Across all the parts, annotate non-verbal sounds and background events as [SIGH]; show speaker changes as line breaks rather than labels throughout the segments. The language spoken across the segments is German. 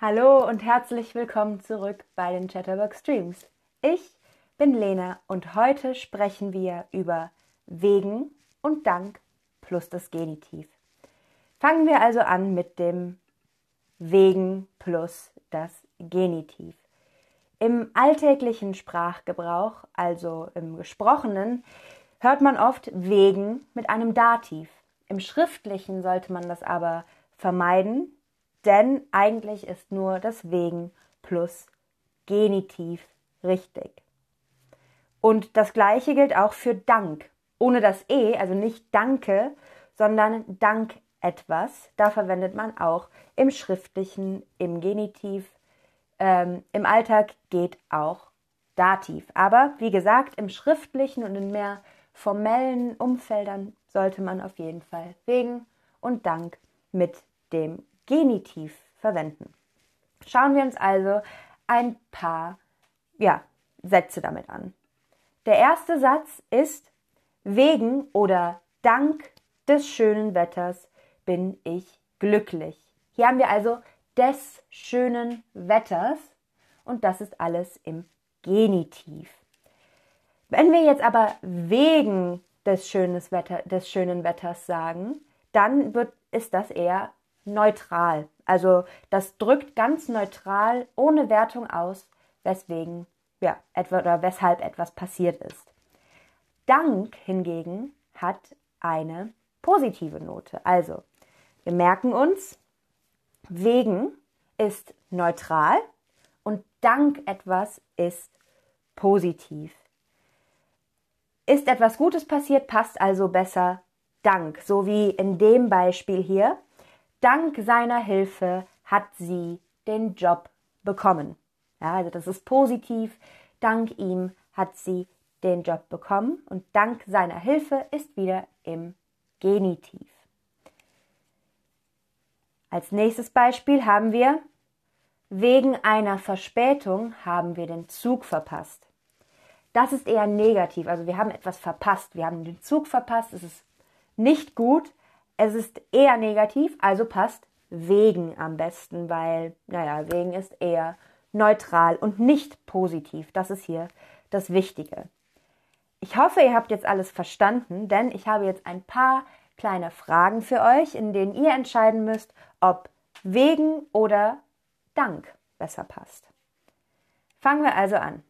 Hallo und herzlich willkommen zurück bei den Chatterbox Streams. Ich bin Lena und heute sprechen wir über wegen und dank plus das Genitiv. Fangen wir also an mit dem wegen plus das Genitiv. Im alltäglichen Sprachgebrauch, also im gesprochenen, hört man oft wegen mit einem Dativ. Im schriftlichen sollte man das aber vermeiden, denn eigentlich ist nur das wegen plus Genitiv richtig. Und das gleiche gilt auch für Dank. Ohne das E, also nicht Danke, sondern Dank etwas. Da verwendet man auch im Schriftlichen, im Genitiv. Ähm, Im Alltag geht auch Dativ. Aber wie gesagt, im Schriftlichen und in mehr formellen Umfeldern sollte man auf jeden Fall wegen und Dank mit dem Genitiv verwenden. Schauen wir uns also ein paar ja, Sätze damit an. Der erste Satz ist wegen oder dank des schönen Wetters bin ich glücklich. Hier haben wir also des schönen Wetters und das ist alles im Genitiv. Wenn wir jetzt aber wegen des, Wetter, des schönen Wetters sagen, dann wird, ist das eher neutral. Also das drückt ganz neutral, ohne Wertung aus, weswegen ja, etwa oder weshalb etwas passiert ist. Dank hingegen hat eine positive Note. Also, wir merken uns, wegen ist neutral und dank etwas ist positiv. Ist etwas Gutes passiert, passt also besser Dank, so wie in dem Beispiel hier. Dank seiner Hilfe hat sie den Job bekommen. Ja, also das ist positiv. Dank ihm hat sie den Job bekommen und dank seiner Hilfe ist wieder im Genitiv. Als nächstes Beispiel haben wir, wegen einer Verspätung haben wir den Zug verpasst. Das ist eher negativ, also wir haben etwas verpasst, wir haben den Zug verpasst, es ist nicht gut, es ist eher negativ, also passt wegen am besten, weil, naja, wegen ist eher neutral und nicht positiv. Das ist hier das Wichtige. Ich hoffe, ihr habt jetzt alles verstanden, denn ich habe jetzt ein paar kleine Fragen für euch, in denen ihr entscheiden müsst, ob wegen oder dank besser passt. Fangen wir also an.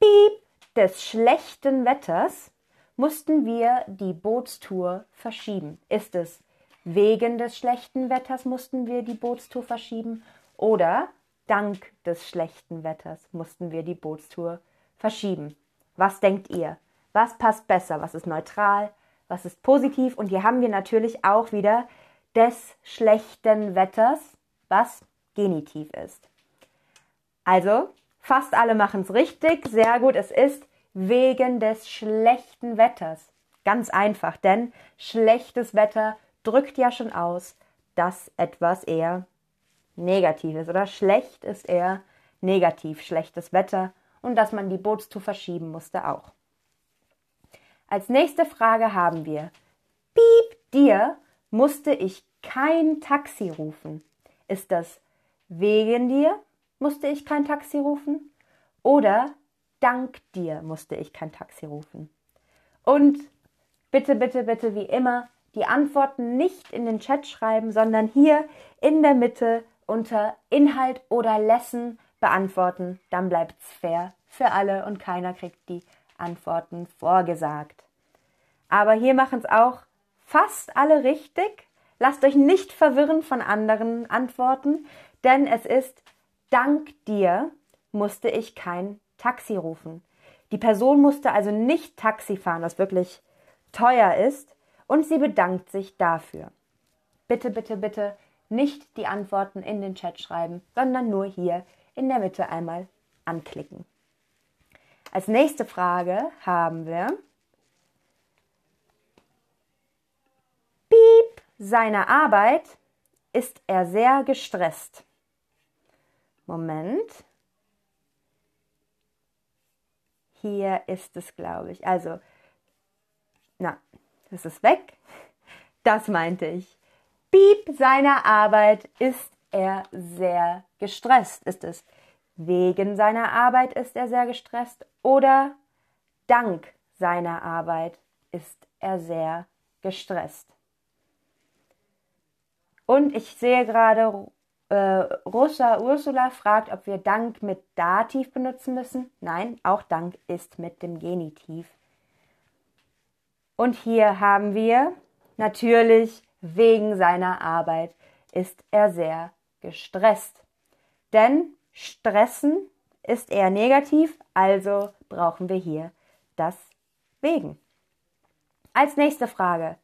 Piep des schlechten Wetters mussten wir die Bootstour verschieben. Ist es wegen des schlechten Wetters mussten wir die Bootstour verschieben oder dank des schlechten Wetters mussten wir die Bootstour verschieben? Was denkt ihr? Was passt besser? Was ist neutral? Was ist positiv? Und hier haben wir natürlich auch wieder des schlechten Wetters, was Genitiv ist. Also, fast alle machen es richtig. Sehr gut. Es ist wegen des schlechten Wetters. Ganz einfach, denn schlechtes Wetter drückt ja schon aus, dass etwas eher negativ ist oder schlecht ist eher negativ, schlechtes Wetter und dass man die Bootstour verschieben musste auch. Als nächste Frage haben wir, piep dir musste ich kein Taxi rufen. Ist das wegen dir musste ich kein Taxi rufen oder dank dir musste ich kein Taxi rufen. Und bitte, bitte, bitte, wie immer, die Antworten nicht in den Chat schreiben, sondern hier in der Mitte unter Inhalt oder Lesson beantworten. Dann bleibt's fair für alle und keiner kriegt die Antworten vorgesagt. Aber hier machen es auch fast alle richtig. Lasst euch nicht verwirren von anderen Antworten, denn es ist dank dir musste ich kein Taxi rufen. Die Person musste also nicht Taxi fahren, was wirklich teuer ist, und sie bedankt sich dafür. Bitte, bitte, bitte nicht die Antworten in den Chat schreiben, sondern nur hier in der Mitte einmal anklicken. Als nächste Frage haben wir Piep seiner Arbeit ist er sehr gestresst. Moment. Hier ist es, glaube ich. Also, na, das ist weg. Das meinte ich. Piep seiner Arbeit ist er sehr gestresst. Ist es wegen seiner Arbeit ist er sehr gestresst oder dank seiner Arbeit ist er sehr gestresst. Und ich sehe gerade, äh, Rosa Ursula fragt, ob wir Dank mit Dativ benutzen müssen. Nein, auch Dank ist mit dem Genitiv. Und hier haben wir natürlich wegen seiner Arbeit ist er sehr gestresst. Denn stressen ist eher negativ, also brauchen wir hier das wegen. Als nächste Frage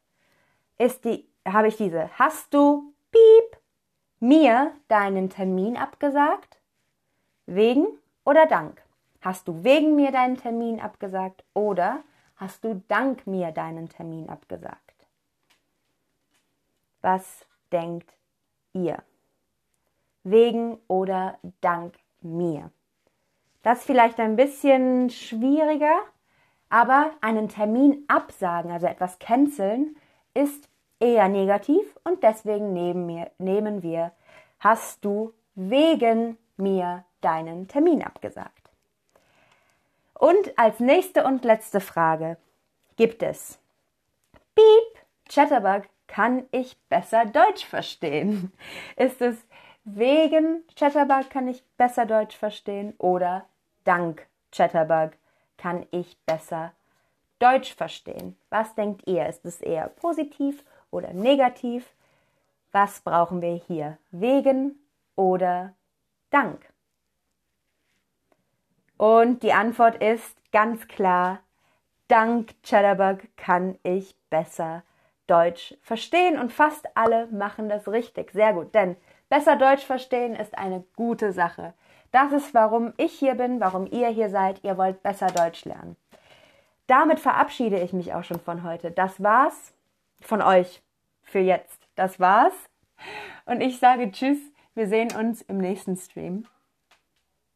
ist die, habe ich diese. Hast du piep mir deinen Termin abgesagt? Wegen oder dank? Hast du wegen mir deinen Termin abgesagt oder hast du dank mir deinen Termin abgesagt? Was denkt ihr? Wegen oder dank mir? Das ist vielleicht ein bisschen schwieriger, aber einen Termin absagen, also etwas canceln, ist eher negativ und deswegen nehmen wir, nehmen wir hast du wegen mir deinen Termin abgesagt. Und als nächste und letzte Frage gibt es Piep, Chatterbug, kann ich besser Deutsch verstehen? [LAUGHS] Ist es wegen Chatterbug kann ich besser Deutsch verstehen oder dank Chatterbug kann ich besser Deutsch verstehen? Was denkt ihr? Ist es eher positiv oder negativ? Was brauchen wir hier? Wegen oder dank? Und die Antwort ist ganz klar, dank Chatterbug kann ich besser Deutsch verstehen und fast alle machen das richtig. Sehr gut, denn besser Deutsch verstehen ist eine gute Sache. Das ist, warum ich hier bin, warum ihr hier seid. Ihr wollt besser Deutsch lernen. Damit verabschiede ich mich auch schon von heute. Das war's von euch für jetzt. Das war's. Und ich sage Tschüss. Wir sehen uns im nächsten Stream.